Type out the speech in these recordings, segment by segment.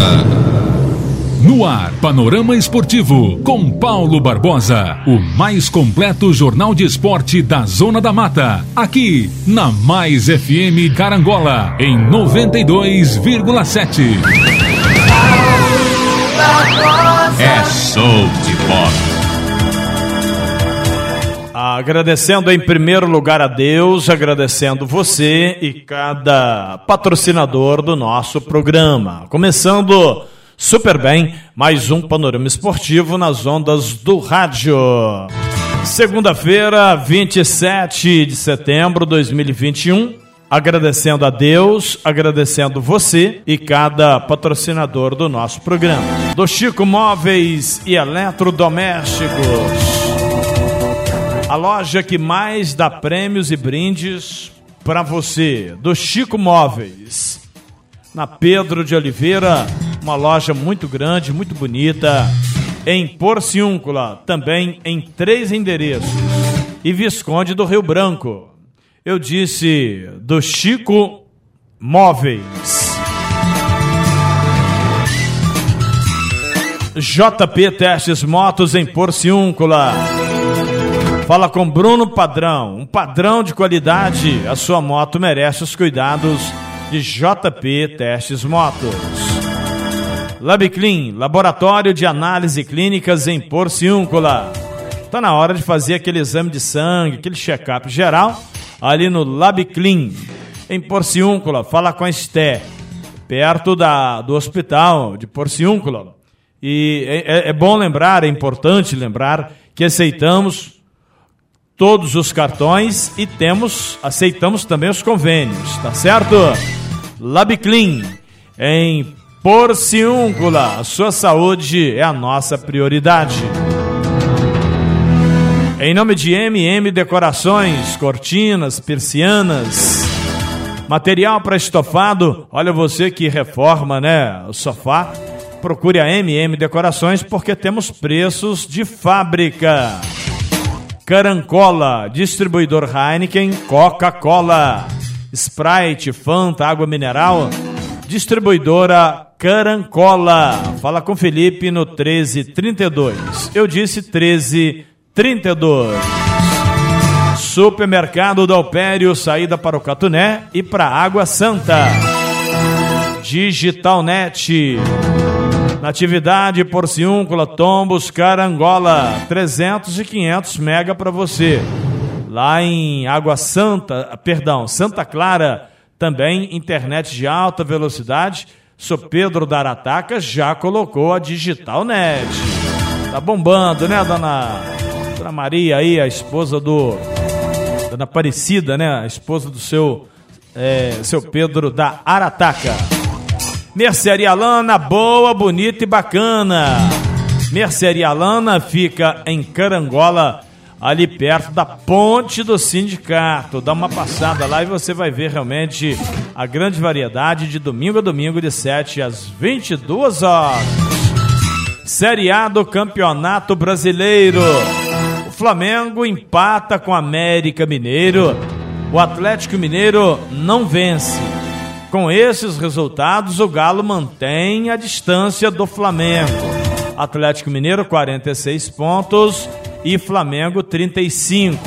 Barbosa. No ar, Panorama Esportivo, com Paulo Barbosa. O mais completo jornal de esporte da Zona da Mata. Aqui, na Mais FM Carangola, em 92,7. É show de bola. Agradecendo em primeiro lugar a Deus, agradecendo você e cada patrocinador do nosso programa. Começando super bem, mais um panorama esportivo nas ondas do rádio. Segunda-feira, 27 de setembro de 2021. Agradecendo a Deus, agradecendo você e cada patrocinador do nosso programa. Do Chico Móveis e Eletrodomésticos a loja que mais dá prêmios e brindes para você, do Chico Móveis. Na Pedro de Oliveira, uma loja muito grande, muito bonita. Em Porciúncula, também em três endereços. E Visconde do Rio Branco. Eu disse do Chico Móveis. JP Testes Motos em Porciúncula. Fala com Bruno Padrão, um padrão de qualidade. A sua moto merece os cuidados de JP Testes Motos. LabClean, laboratório de análise clínicas em Porciúncula. Tá na hora de fazer aquele exame de sangue, aquele check-up geral ali no LabClean, em Porciúncula. Fala com a Esté, perto da, do hospital de Porciúncula. E é, é, é bom lembrar, é importante lembrar que aceitamos todos os cartões e temos, aceitamos também os convênios, tá certo? LabClean, em Porciúncula, a sua saúde é a nossa prioridade. Em nome de MM Decorações, cortinas, persianas, material para estofado, olha você que reforma, né, o sofá, procure a MM Decorações porque temos preços de fábrica. Carancola, distribuidor Heineken, Coca-Cola, Sprite, Fanta, água mineral, distribuidora Carancola. Fala com Felipe no 1332. Eu disse 1332. Supermercado do Alpério, saída para o Catuné e para Água Santa. Digitalnet. Natividade, Porciúncula, Tombos, Carangola, 300 e 500 mega para você. Lá em Água Santa, perdão, Santa Clara, também internet de alta velocidade. Sou Pedro da Arataca já colocou a Digital Net. Tá bombando, né, dona, dona Maria aí, a esposa do dona Aparecida, né, a esposa do seu é, seu Pedro da Arataca. Mercearia Lana, boa, bonita e bacana. Mercearia Lana fica em Carangola, ali perto da ponte do sindicato. Dá uma passada lá e você vai ver realmente a grande variedade de domingo a domingo, de 7 às 22 horas. Série A do Campeonato Brasileiro. O Flamengo empata com o América Mineiro. O Atlético Mineiro não vence. Com esses resultados, o Galo mantém a distância do Flamengo. Atlético Mineiro 46 pontos e Flamengo 35.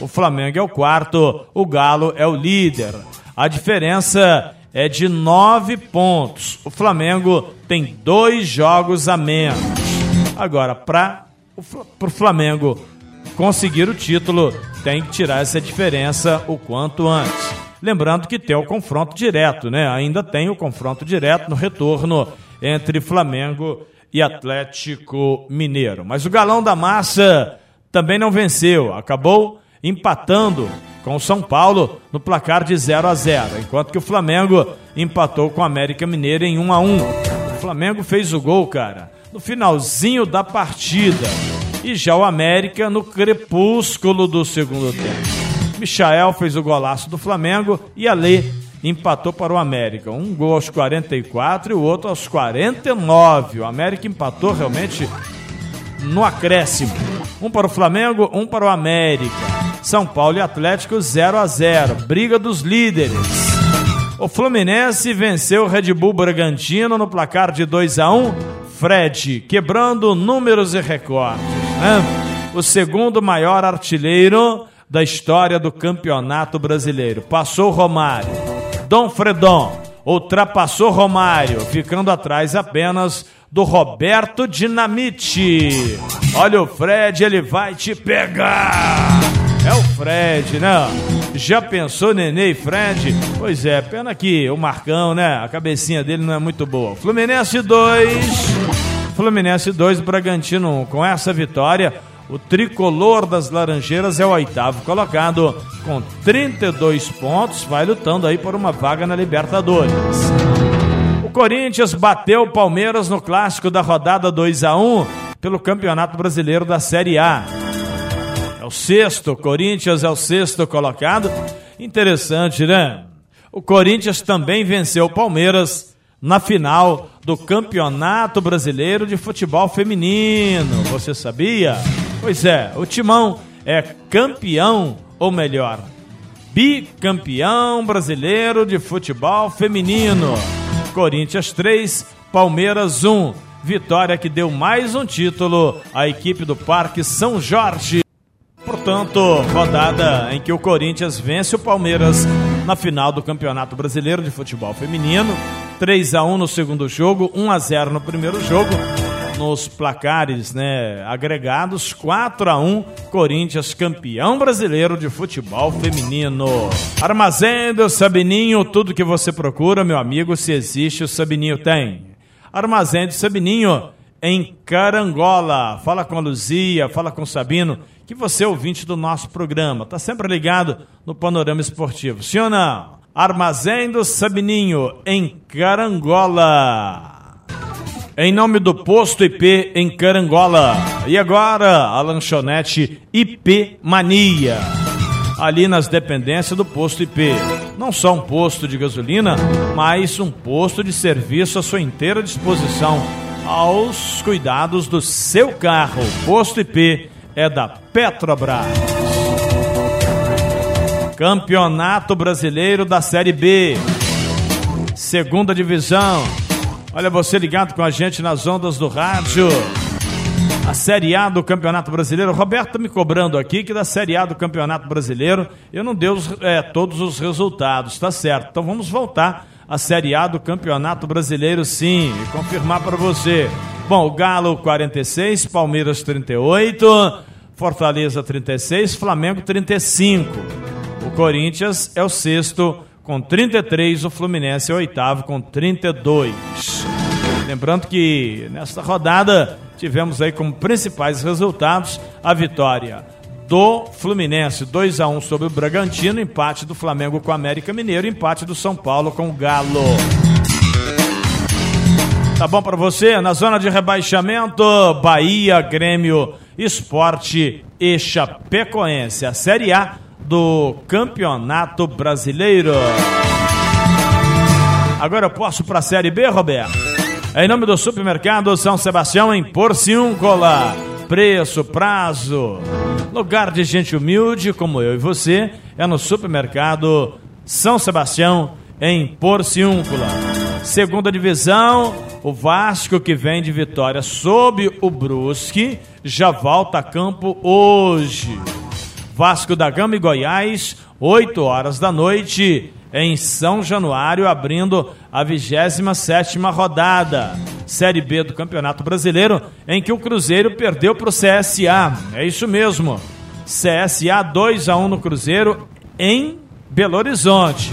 O Flamengo é o quarto, o Galo é o líder. A diferença é de nove pontos. O Flamengo tem dois jogos a menos. Agora, para o Flamengo conseguir o título, tem que tirar essa diferença o quanto antes. Lembrando que tem o confronto direto, né? Ainda tem o confronto direto no retorno entre Flamengo e Atlético Mineiro. Mas o Galão da Massa também não venceu, acabou empatando com o São Paulo no placar de 0 a 0, enquanto que o Flamengo empatou com o América Mineiro em 1 a 1. O Flamengo fez o gol, cara, no finalzinho da partida. E já o América no crepúsculo do segundo tempo. Michael fez o golaço do Flamengo e Alê empatou para o América. Um gol aos 44 e o outro aos 49. O América empatou realmente no acréscimo. Um para o Flamengo, um para o América. São Paulo e Atlético 0 a 0. Briga dos líderes. O Fluminense venceu o Red Bull Bragantino no placar de 2 a 1 Fred, quebrando números e recordes. Né? O segundo maior artilheiro da história do Campeonato Brasileiro. Passou Romário. Dom Fredon ultrapassou Romário, ficando atrás apenas do Roberto Dinamite. Olha o Fred, ele vai te pegar. É o Fred, né? Já pensou Nenê e Fred? Pois é, pena que o Marcão, né? A cabecinha dele não é muito boa. Fluminense 2, Fluminense 2, Bragantino 1. Com essa vitória, o tricolor das Laranjeiras é o oitavo colocado, com 32 pontos, vai lutando aí por uma vaga na Libertadores. O Corinthians bateu o Palmeiras no clássico da rodada 2 a 1 pelo Campeonato Brasileiro da Série A o sexto, Corinthians é o sexto colocado. Interessante, né? O Corinthians também venceu o Palmeiras na final do Campeonato Brasileiro de Futebol Feminino. Você sabia? Pois é, o Timão é campeão, ou melhor, bicampeão brasileiro de futebol feminino. Corinthians 3, Palmeiras 1. Vitória que deu mais um título à equipe do Parque São Jorge. Portanto, rodada em que o Corinthians vence o Palmeiras na final do Campeonato Brasileiro de Futebol Feminino. 3 a 1 no segundo jogo, 1 a 0 no primeiro jogo. Nos placares né, agregados, 4 a 1 Corinthians campeão brasileiro de futebol feminino. Armazém do Sabininho, tudo que você procura, meu amigo, se existe, o Sabininho tem. Armazém do Sabininho em Carangola. Fala com a Luzia, fala com o Sabino que você é ouvinte do nosso programa, está sempre ligado no Panorama Esportivo. Sim ou não? Armazém do Sabininho, em Carangola. Em nome do Posto IP em Carangola. E agora, a lanchonete IP Mania. Ali nas dependências do Posto IP. Não só um posto de gasolina, mas um posto de serviço à sua inteira disposição aos cuidados do seu carro. Posto IP é da Petrobras. Campeonato Brasileiro da Série B. Segunda divisão. Olha você ligado com a gente nas ondas do rádio. A Série A do Campeonato Brasileiro. Roberto me cobrando aqui que da Série A do Campeonato Brasileiro eu não dei os, é, todos os resultados, tá certo. Então vamos voltar à Série A do Campeonato Brasileiro, sim, e confirmar para você. Bom, Galo 46, Palmeiras 38, Fortaleza 36, Flamengo 35. O Corinthians é o sexto com 33, o Fluminense é oitavo com 32. Lembrando que nesta rodada tivemos aí como principais resultados a vitória do Fluminense 2 a 1 sobre o Bragantino, empate do Flamengo com o América Mineiro, empate do São Paulo com o Galo. Tá bom para você? Na zona de rebaixamento, Bahia, Grêmio, Esporte e Chapecoense. A Série A do Campeonato Brasileiro. Agora eu posso para a Série B, Roberto? Em nome do Supermercado São Sebastião, em Porciúncula. Preço, prazo. Lugar de gente humilde como eu e você é no Supermercado São Sebastião, em Porciúncula. Segunda divisão, o Vasco, que vem de vitória sob o Brusque, já volta a campo hoje. Vasco da Gama e Goiás, 8 horas da noite, em São Januário, abrindo a 27 rodada. Série B do Campeonato Brasileiro, em que o Cruzeiro perdeu para o CSA. É isso mesmo. CSA 2 a 1 no Cruzeiro em Belo Horizonte.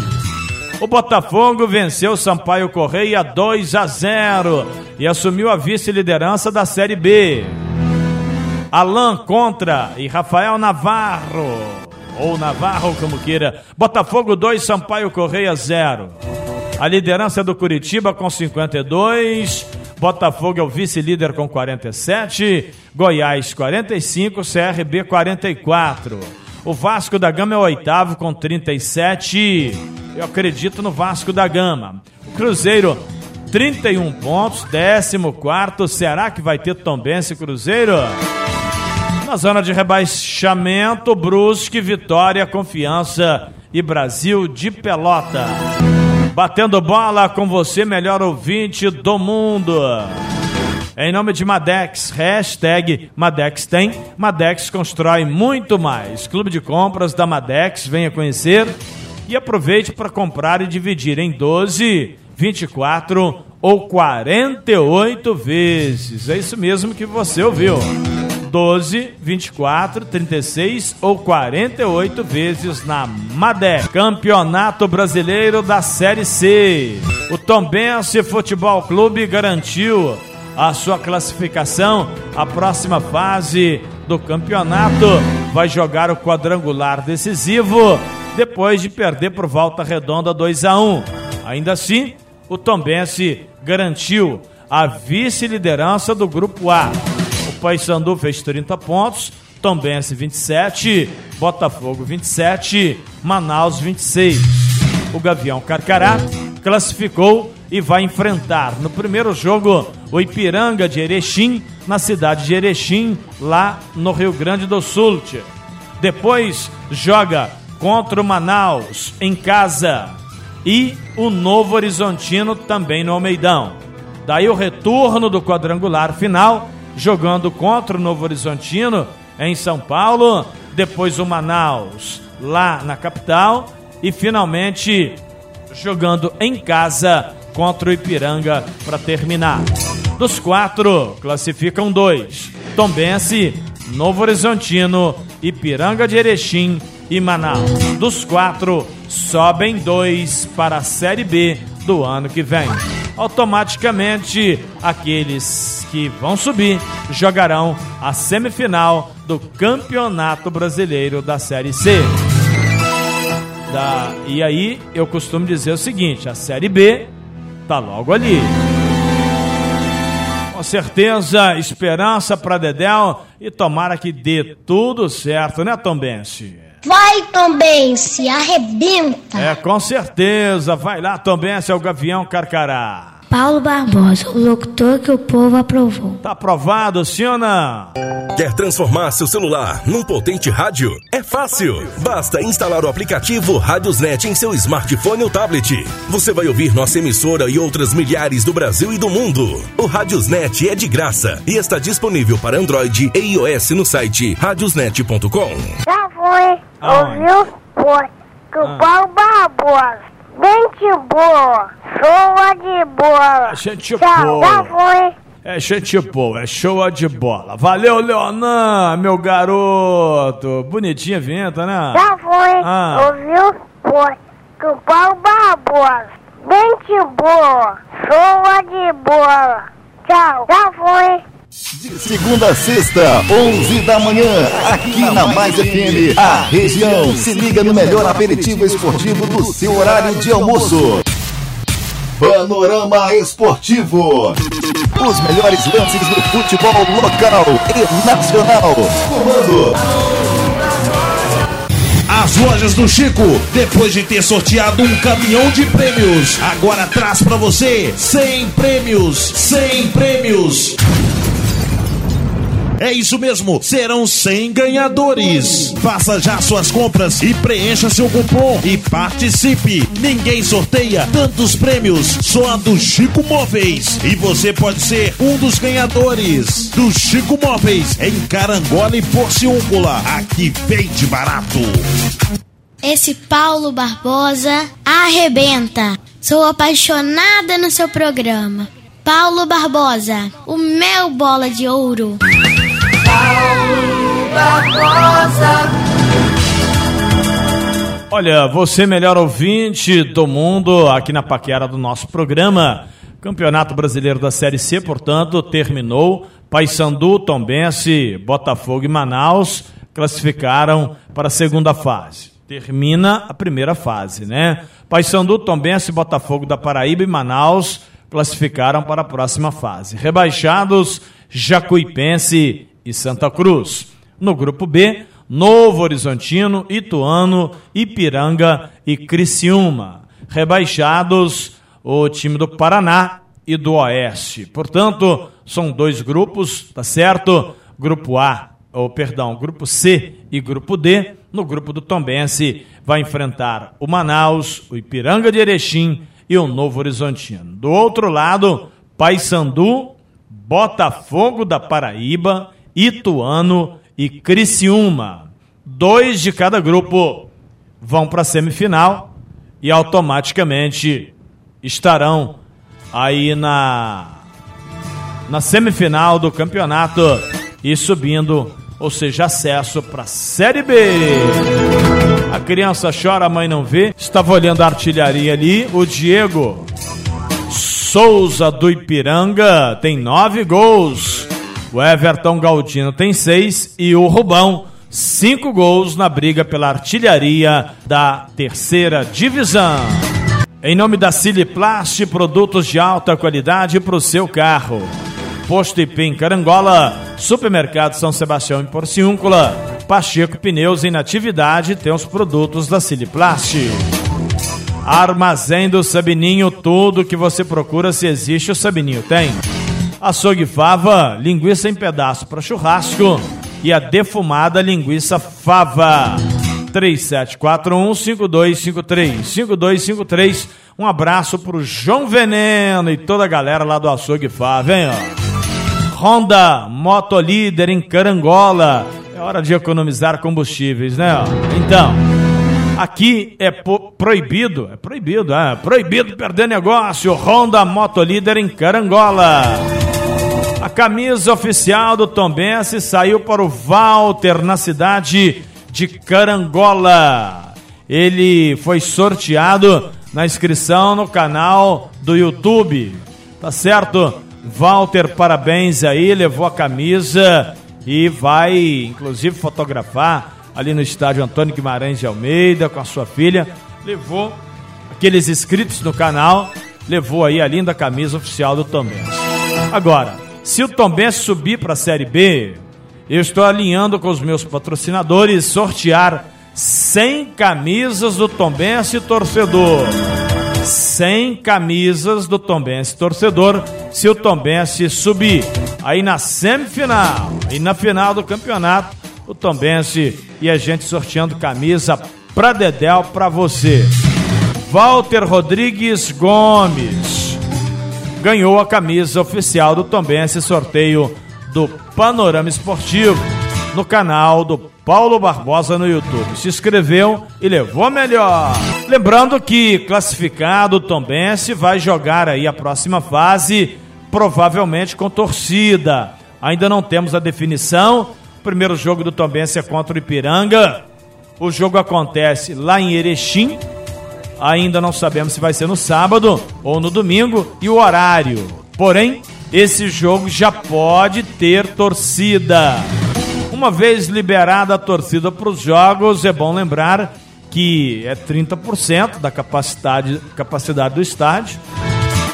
O Botafogo venceu Sampaio Correia 2 a 0 e assumiu a vice-liderança da Série B. Alain contra e Rafael Navarro, ou Navarro como queira. Botafogo 2, Sampaio Correia 0. A liderança do Curitiba com 52, Botafogo é o vice-líder com 47, Goiás 45, CRB 44. O Vasco da Gama é o oitavo com 37. Eu acredito no Vasco da Gama. Cruzeiro, 31 pontos, 14. Será que vai ter Tombense Cruzeiro? Na zona de rebaixamento, Brusque, Vitória, Confiança e Brasil de Pelota. Batendo bola com você, melhor ouvinte do mundo. Em nome de Madex, hashtag Madex tem, Madex constrói muito mais. Clube de compras da Madex, venha conhecer e aproveite para comprar e dividir em 12, 24 ou 48 vezes. É isso mesmo que você ouviu. 12, 24, 36 ou 48 vezes na Madex. Campeonato Brasileiro da Série C. O Tombense Futebol Clube garantiu a sua classificação. A próxima fase do campeonato vai jogar o quadrangular decisivo depois de perder por volta redonda 2 a 1. Ainda assim, o Tombense garantiu a vice-liderança do grupo A. Paysandu fez 30 pontos, Tombense 27, Botafogo 27, Manaus 26. O Gavião Carcará classificou e vai enfrentar no primeiro jogo o Ipiranga de Erechim, na cidade de Erechim, lá no Rio Grande do Sul. Depois joga contra o Manaus em casa e o Novo Horizontino também no Almeidão. Daí o retorno do quadrangular final, jogando contra o Novo Horizontino em São Paulo, depois o Manaus lá na capital e finalmente jogando em casa contra o Ipiranga para terminar. Dos quatro, classificam dois: Tombense, Novo Horizontino, Ipiranga de Erechim e Manaus. Dos quatro, sobem dois para a Série B do ano que vem. Automaticamente, aqueles que vão subir jogarão a semifinal do Campeonato Brasileiro da Série C. Da, e aí eu costumo dizer o seguinte: a Série B tá logo ali. Com certeza, esperança para Dedéu e tomara que dê tudo certo, né, Tombense? Vai, Tombense, arrebenta! É, com certeza. Vai lá, Tombense, é o Gavião Carcará. Paulo Barbosa, o locutor que o povo aprovou. Tá aprovado, sim ou não? Quer transformar seu celular num potente rádio? É fácil. Basta instalar o aplicativo Radiosnet em seu smartphone ou tablet. Você vai ouvir nossa emissora e outras milhares do Brasil e do mundo. O Radiosnet é de graça e está disponível para Android e iOS no site radiosnet.com. Já foi. Ouviu? Foi. Que o Ah. Paulo Barbosa. Gente boa. Show de bola. Gente Tchau. boa. Já foi. É gente boa, é show de bola. Valeu, Leonan, meu garoto. Bonitinha a vinheta, né? Já foi. Ah. Ouviu? Foi. Que o Paulo Barbosa. Gente boa. Show de bola. Tchau. Já foi. De segunda a sexta, 11 da manhã, aqui na Mais FM, a região se liga no melhor aperitivo esportivo do seu horário de almoço. Panorama Esportivo. Os melhores lances do futebol local e nacional. Comando As lojas do Chico, depois de ter sorteado um caminhão de prêmios, agora traz pra você 100 prêmios, 100 prêmios. É isso mesmo, serão 100 ganhadores. Faça já suas compras e preencha seu cupom e participe. Ninguém sorteia tantos prêmios, só a do Chico Móveis. E você pode ser um dos ganhadores do Chico Móveis em Carangola e Porciúncula. Aqui vende barato. Esse Paulo Barbosa arrebenta. Sou apaixonada no seu programa. Paulo Barbosa, o meu bola de ouro. Olha, você melhor ouvinte do mundo aqui na paquera do nosso programa. Campeonato Brasileiro da Série C, portanto, terminou. Paysandu, Tombense, Botafogo e Manaus classificaram para a segunda fase. Termina a primeira fase, né? Paysandu, Tombense, Botafogo da Paraíba e Manaus classificaram para a próxima fase. Rebaixados, Jacuipense e Santa Cruz. No grupo B, Novo Horizontino, Ituano, Ipiranga e Criciúma. Rebaixados, o time do Paraná e do Oeste. Portanto, são dois grupos, tá certo? Grupo A, ou perdão, grupo C e grupo D. No grupo do Tombense vai enfrentar o Manaus, o Ipiranga de Erechim e o Novo Horizontino. Do outro lado, Paysandu, Botafogo da Paraíba, Ituano e Criciúma. Dois de cada grupo vão para a semifinal e automaticamente estarão aí na na semifinal do campeonato e subindo, ou seja, acesso para a Série B. A criança chora, a mãe não vê. Estava olhando a artilharia ali. O Diego Souza do Ipiranga tem nove gols. O Everton Galdino tem seis e o Rubão cinco gols na briga pela artilharia da terceira divisão. Em nome da Siliplast, produtos de alta qualidade para o seu carro. Posto IP em Carangola, Supermercado São Sebastião em Porciúncula, Pacheco Pneus em Natividade tem os produtos da Siliplast. Armazém do Sabininho, tudo que você procura, se existe, o Sabininho tem. Açougue Fava, linguiça em pedaço para churrasco e a defumada linguiça Fava. 3741-5253. 5253. Um abraço pro João Veneno e toda a galera lá do Açougue Fava, hein? Ó. Honda, moto líder em Carangola. É hora de economizar combustíveis, né? Então, aqui é proibido, é proibido, é proibido perder negócio. Honda, moto líder em Carangola. A camisa oficial do Tombense saiu para o Walter na cidade de Carangola. Ele foi sorteado na inscrição no canal do YouTube. Tá certo? Walter, parabéns aí, levou a camisa e vai, inclusive, fotografar ali no estádio Antônio Guimarães de Almeida com a sua filha. Levou aqueles inscritos no canal, levou aí a linda camisa oficial do Tombense. Agora, se o Tombense subir para a Série B, eu estou alinhando com os meus patrocinadores sortear 100 camisas do Tombense torcedor. 100 camisas do Tombense torcedor se o Tombense subir. Aí na semifinal e na final do campeonato, o Tombense e a gente sorteando camisa pra Dedéu pra você. Walter Rodrigues Gomes ganhou a camisa oficial do Tombense sorteio do Panorama Esportivo no canal do Paulo Barbosa no YouTube. Se inscreveu e levou melhor. Lembrando que classificado Tombense vai jogar aí a próxima fase, provavelmente com torcida. Ainda não temos a definição. O primeiro jogo do Tombense é contra o Ipiranga. O jogo acontece lá em Erechim. Ainda não sabemos se vai ser no sábado ou no domingo e o horário. Porém, esse jogo já pode ter torcida. Uma vez liberada a torcida para os jogos, é bom lembrar que é 30% da capacidade, capacidade do estádio.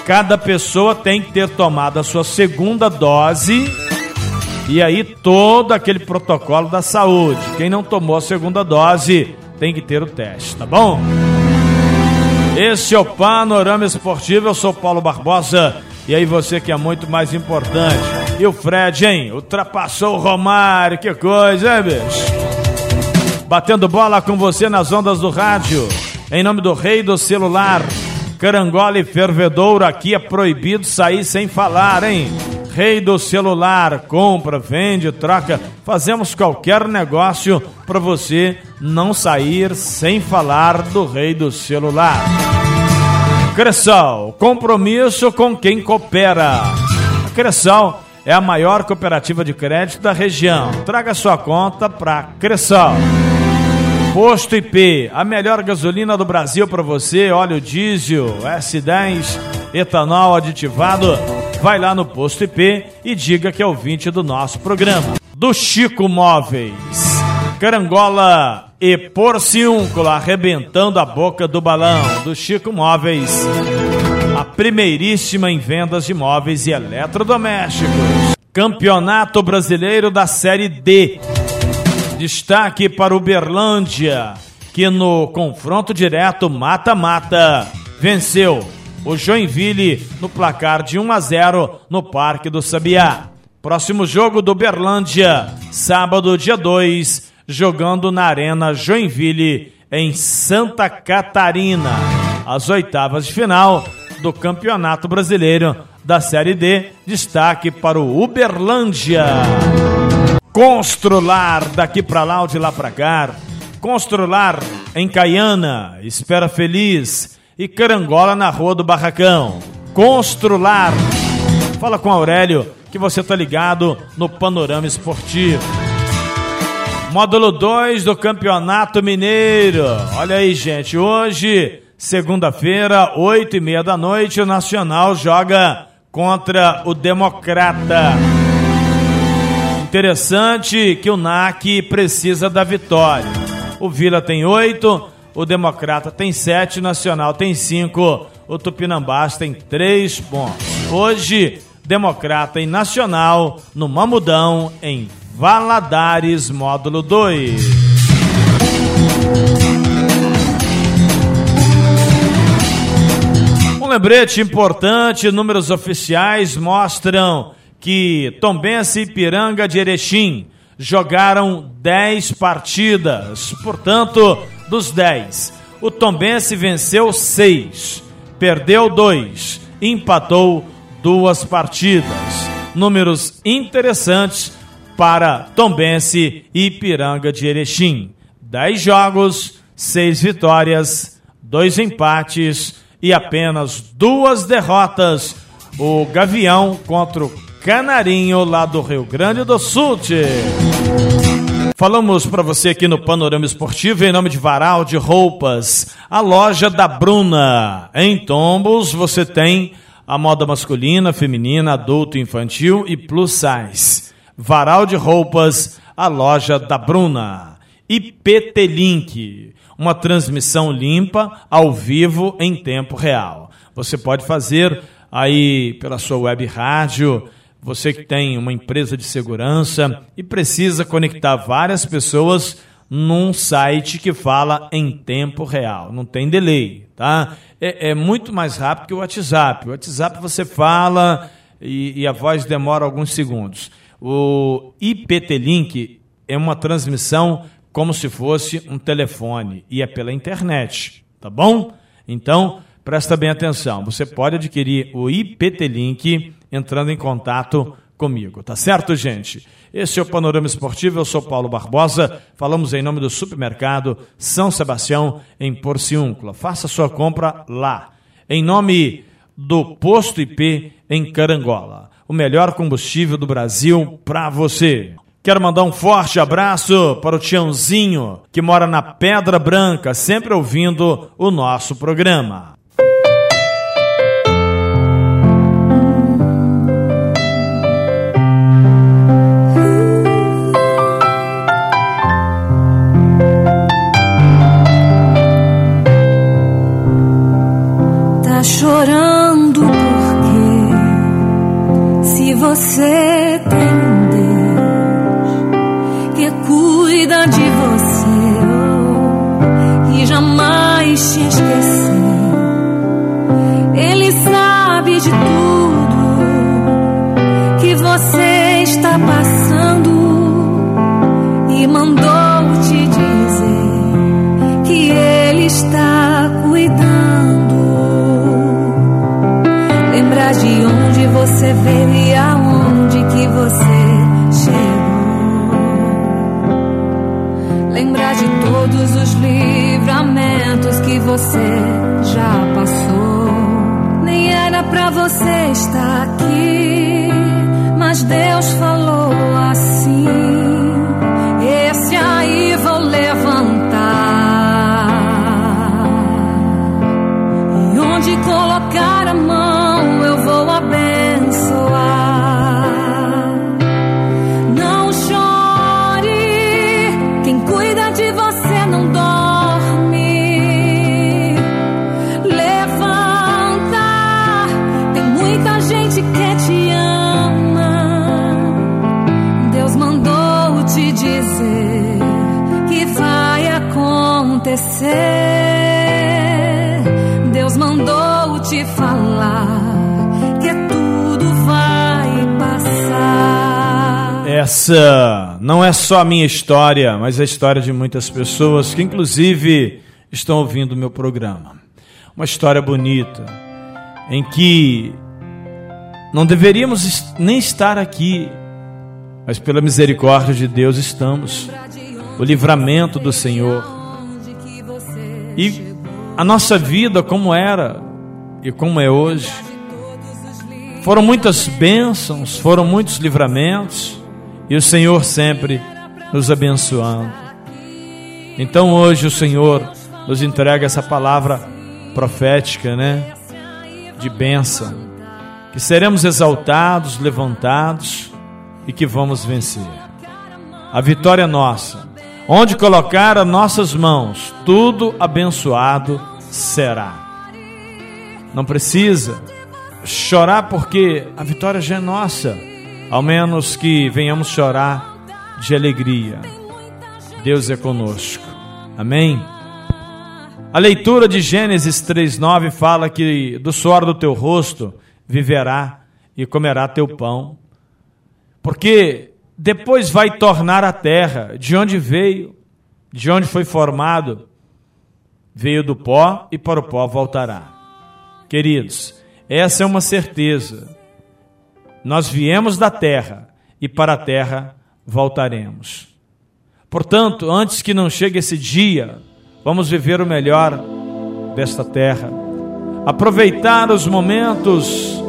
Cada pessoa tem que ter tomado a sua segunda dose e aí todo aquele protocolo da saúde. Quem não tomou a segunda dose tem que ter o teste, tá bom? Esse é o Panorama Esportivo, eu sou Paulo Barbosa e aí você que é muito mais importante. E o Fred, hein? Ultrapassou o Romário, que coisa, hein, bicho? Batendo bola com você nas ondas do rádio. Em nome do rei do celular. Carangola e fervedouro, aqui é proibido sair sem falar, hein? Rei do celular, compra, vende, troca, fazemos qualquer negócio para você não sair sem falar do rei do celular. Cressal, compromisso com quem coopera. Cressal é a maior cooperativa de crédito da região. Traga sua conta para Cressal. Posto IP, a melhor gasolina do Brasil para você, óleo diesel, S10, etanol aditivado. Vai lá no Posto IP e diga que é ouvinte do nosso programa. Do Chico Móveis. Carangola e Porciúncula arrebentando a boca do balão do Chico Móveis. A primeiríssima em vendas de móveis e eletrodomésticos. Campeonato Brasileiro da Série D. Destaque para Uberlândia, que no confronto direto mata-mata venceu o Joinville no placar de 1 a 0 no Parque do Sabiá. Próximo jogo do Uberlândia, sábado, dia 2, jogando na Arena Joinville, em Santa Catarina. às oitavas de final do Campeonato Brasileiro da Série D. Destaque para o Uberlândia. Constrular daqui para lá ou de lá para cá. Constrular em Caiana, Espera Feliz e Carangola na Rua do Barracão. Constrular. Fala com Aurélio que você tá ligado no Panorama Esportivo. Módulo 2 do Campeonato Mineiro. Olha aí, gente. Hoje, segunda-feira, oito e meia da noite, o Nacional joga contra o Democrata. Interessante que o NAC precisa da vitória. O Vila tem oito, o Democrata tem sete, o Nacional tem cinco, o Tupinambás tem três pontos. Hoje, Democrata e Nacional no Mamudão, em Valadares, módulo 2. Um lembrete importante: números oficiais mostram que Tombense e Piranga de Erechim jogaram 10 partidas. Portanto, dos 10, o Tombense venceu 6, perdeu 2, empatou duas partidas. Números interessantes para Tombense e Piranga de Erechim. 10 jogos, 6 vitórias, 2 empates e apenas duas derrotas. O Gavião contra o Canarinho lá do Rio Grande do Sul. Tchê. Falamos para você aqui no Panorama Esportivo em nome de Varal de Roupas, a loja da Bruna. Em Tombos você tem a moda masculina, feminina, adulto, infantil e plus size. Varal de Roupas, a loja da Bruna. E PT Link, uma transmissão limpa, ao vivo, em tempo real. Você pode fazer aí pela sua web rádio, você que tem uma empresa de segurança e precisa conectar várias pessoas num site que fala em tempo real, não tem delay, tá? É, é muito mais rápido que o WhatsApp. O WhatsApp você fala e, e a voz demora alguns segundos. O IPT Link é uma transmissão como se fosse um telefone e é pela internet, tá bom? Então, presta bem atenção. Você pode adquirir o IPT Link entrando em contato comigo, tá certo, gente? Esse é o Panorama Esportivo, eu sou Paulo Barbosa. Falamos em nome do Supermercado São Sebastião, em Porciúncula. Faça sua compra lá. Em nome do Posto IP, em Carangola o melhor combustível do Brasil para você. Quero mandar um forte abraço para o Tiãozinho, que mora na Pedra Branca, sempre ouvindo o nosso programa. Lembrar de todos os livramentos que você já passou. Nem era pra você estar aqui, mas Deus falou assim: Essa não é só a minha história, mas a história de muitas pessoas que, inclusive, estão ouvindo o meu programa. uma história bonita, em que não deveríamos nem estar aqui, mas pela misericórdia de Deus estamos. O livramento do Senhor. E a nossa vida, como era e como é hoje, foram muitas bênçãos, foram muitos livramentos, e o Senhor sempre nos abençoando. Então hoje o Senhor nos entrega essa palavra profética, né? De bênção, que seremos exaltados, levantados e que vamos vencer. A vitória é nossa. Onde colocar as nossas mãos, tudo abençoado será. Não precisa chorar porque a vitória já é nossa, ao menos que venhamos chorar de alegria. Deus é conosco. Amém? A leitura de Gênesis 3,9 fala que do suor do teu rosto viverá e comerá teu pão, porque depois vai tornar a terra de onde veio, de onde foi formado, veio do pó e para o pó voltará. Queridos, essa é uma certeza. Nós viemos da terra e para a terra voltaremos. Portanto, antes que não chegue esse dia, vamos viver o melhor desta terra, aproveitar os momentos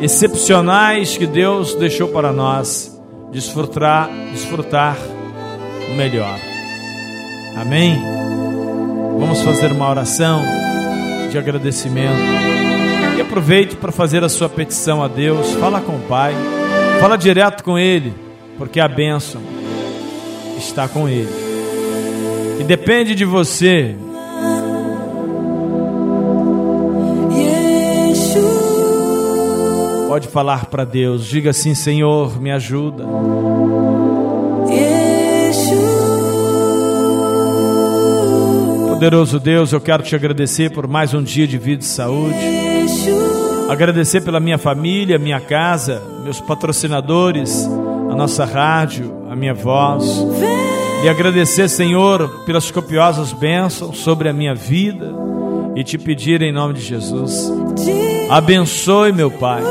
excepcionais que Deus deixou para nós, desfrutar, desfrutar o melhor. Amém? Vamos fazer uma oração de agradecimento. E aproveite para fazer a sua petição a Deus. Fala com o Pai. Fala direto com Ele, porque a bênção está com Ele. E depende de você. Pode falar para Deus. Diga assim: Senhor, me ajuda. Poderoso Deus, eu quero te agradecer por mais um dia de vida e saúde. Agradecer pela minha família, minha casa, meus patrocinadores, a nossa rádio, a minha voz. E agradecer, Senhor, pelas copiosas bênçãos sobre a minha vida. E te pedir em nome de Jesus. Abençoe, meu Pai,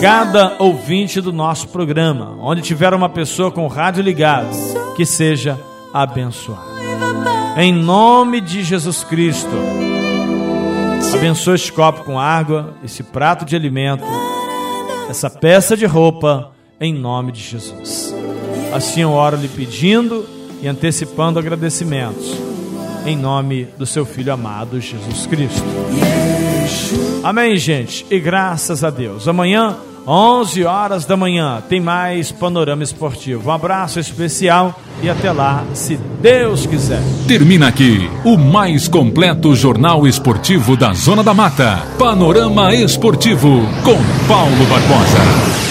cada ouvinte do nosso programa. Onde tiver uma pessoa com o rádio ligado, que seja abençoado. Em nome de Jesus Cristo. Abençoe este copo com água, esse prato de alimento, essa peça de roupa, em nome de Jesus. Assim eu oro lhe pedindo e antecipando agradecimentos, em nome do seu Filho amado Jesus Cristo. Amém, gente, e graças a Deus. Amanhã 11 horas da manhã, tem mais Panorama Esportivo. Um abraço especial e até lá, se Deus quiser. Termina aqui o mais completo jornal esportivo da Zona da Mata. Panorama Esportivo com Paulo Barbosa.